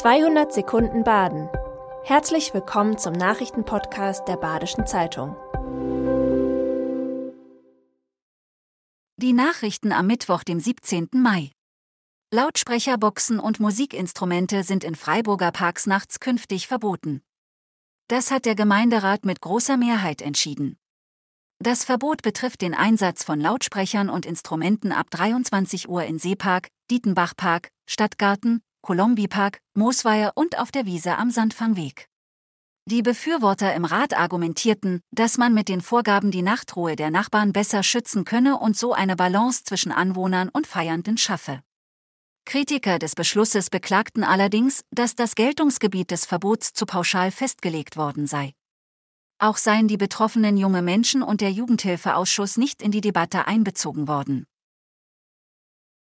200 Sekunden Baden. Herzlich willkommen zum Nachrichtenpodcast der Badischen Zeitung. Die Nachrichten am Mittwoch, dem 17. Mai. Lautsprecherboxen und Musikinstrumente sind in Freiburger Parks nachts künftig verboten. Das hat der Gemeinderat mit großer Mehrheit entschieden. Das Verbot betrifft den Einsatz von Lautsprechern und Instrumenten ab 23 Uhr in Seepark, Dietenbachpark, Stadtgarten, Kolombipark, Moosweier und auf der Wiese am Sandfangweg. Die Befürworter im Rat argumentierten, dass man mit den Vorgaben die Nachtruhe der Nachbarn besser schützen könne und so eine Balance zwischen Anwohnern und Feiernden schaffe. Kritiker des Beschlusses beklagten allerdings, dass das Geltungsgebiet des Verbots zu pauschal festgelegt worden sei. Auch seien die betroffenen junge Menschen und der Jugendhilfeausschuss nicht in die Debatte einbezogen worden.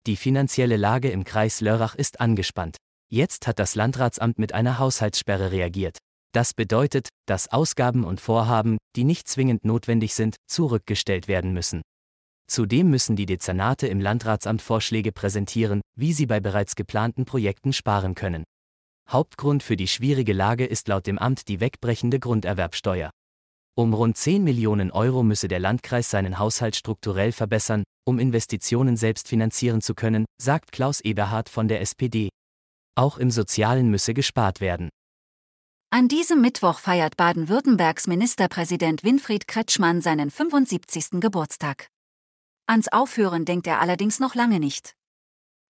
Die finanzielle Lage im Kreis Lörrach ist angespannt. Jetzt hat das Landratsamt mit einer Haushaltssperre reagiert. Das bedeutet, dass Ausgaben und Vorhaben, die nicht zwingend notwendig sind, zurückgestellt werden müssen. Zudem müssen die Dezernate im Landratsamt Vorschläge präsentieren, wie sie bei bereits geplanten Projekten sparen können. Hauptgrund für die schwierige Lage ist laut dem Amt die wegbrechende Grunderwerbsteuer. Um rund 10 Millionen Euro müsse der Landkreis seinen Haushalt strukturell verbessern, um Investitionen selbst finanzieren zu können, sagt Klaus Eberhard von der SPD. Auch im Sozialen müsse gespart werden. An diesem Mittwoch feiert Baden-Württembergs Ministerpräsident Winfried Kretschmann seinen 75. Geburtstag. Ans Aufhören denkt er allerdings noch lange nicht.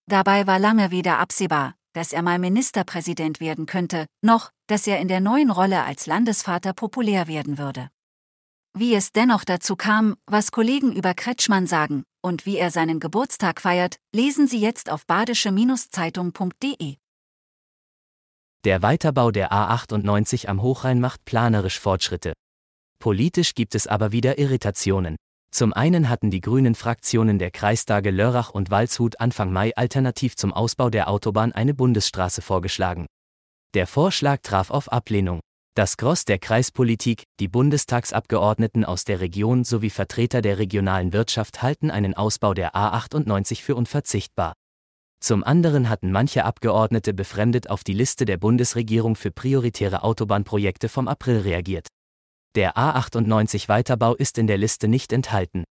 Dabei war lange weder absehbar, dass er mal Ministerpräsident werden könnte, noch, dass er in der neuen Rolle als Landesvater populär werden würde. Wie es dennoch dazu kam, was Kollegen über Kretschmann sagen und wie er seinen Geburtstag feiert, lesen Sie jetzt auf badische-zeitung.de. Der Weiterbau der A98 am Hochrhein macht planerisch Fortschritte. Politisch gibt es aber wieder Irritationen. Zum einen hatten die grünen Fraktionen der Kreistage Lörrach und Waldshut Anfang Mai alternativ zum Ausbau der Autobahn eine Bundesstraße vorgeschlagen. Der Vorschlag traf auf Ablehnung. Das Gross der Kreispolitik, die Bundestagsabgeordneten aus der Region sowie Vertreter der regionalen Wirtschaft halten einen Ausbau der A98 für unverzichtbar. Zum anderen hatten manche Abgeordnete befremdet auf die Liste der Bundesregierung für prioritäre Autobahnprojekte vom April reagiert. Der A98 Weiterbau ist in der Liste nicht enthalten.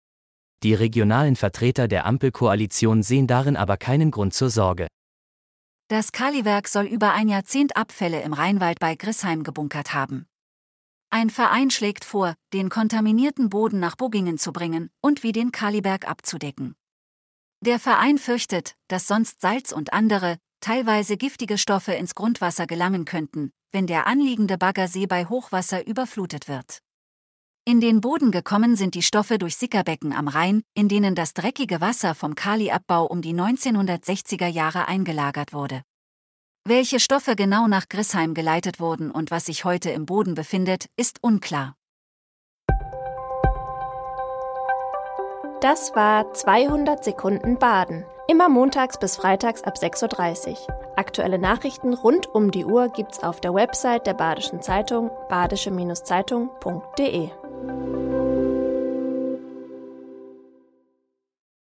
Die regionalen Vertreter der Ampelkoalition sehen darin aber keinen Grund zur Sorge. Das Kaliwerk soll über ein Jahrzehnt Abfälle im Rheinwald bei Grissheim gebunkert haben. Ein Verein schlägt vor, den kontaminierten Boden nach Buggingen zu bringen und wie den Kaliberg abzudecken. Der Verein fürchtet, dass sonst Salz und andere, teilweise giftige Stoffe ins Grundwasser gelangen könnten, wenn der anliegende Baggersee bei Hochwasser überflutet wird. In den Boden gekommen sind die Stoffe durch Sickerbecken am Rhein, in denen das dreckige Wasser vom Kaliabbau um die 1960er Jahre eingelagert wurde. Welche Stoffe genau nach Grissheim geleitet wurden und was sich heute im Boden befindet, ist unklar. Das war 200 Sekunden Baden. Immer montags bis freitags ab 6.30 Uhr. Aktuelle Nachrichten rund um die Uhr gibt's auf der Website der Badischen Zeitung badische-zeitung.de. Thank you.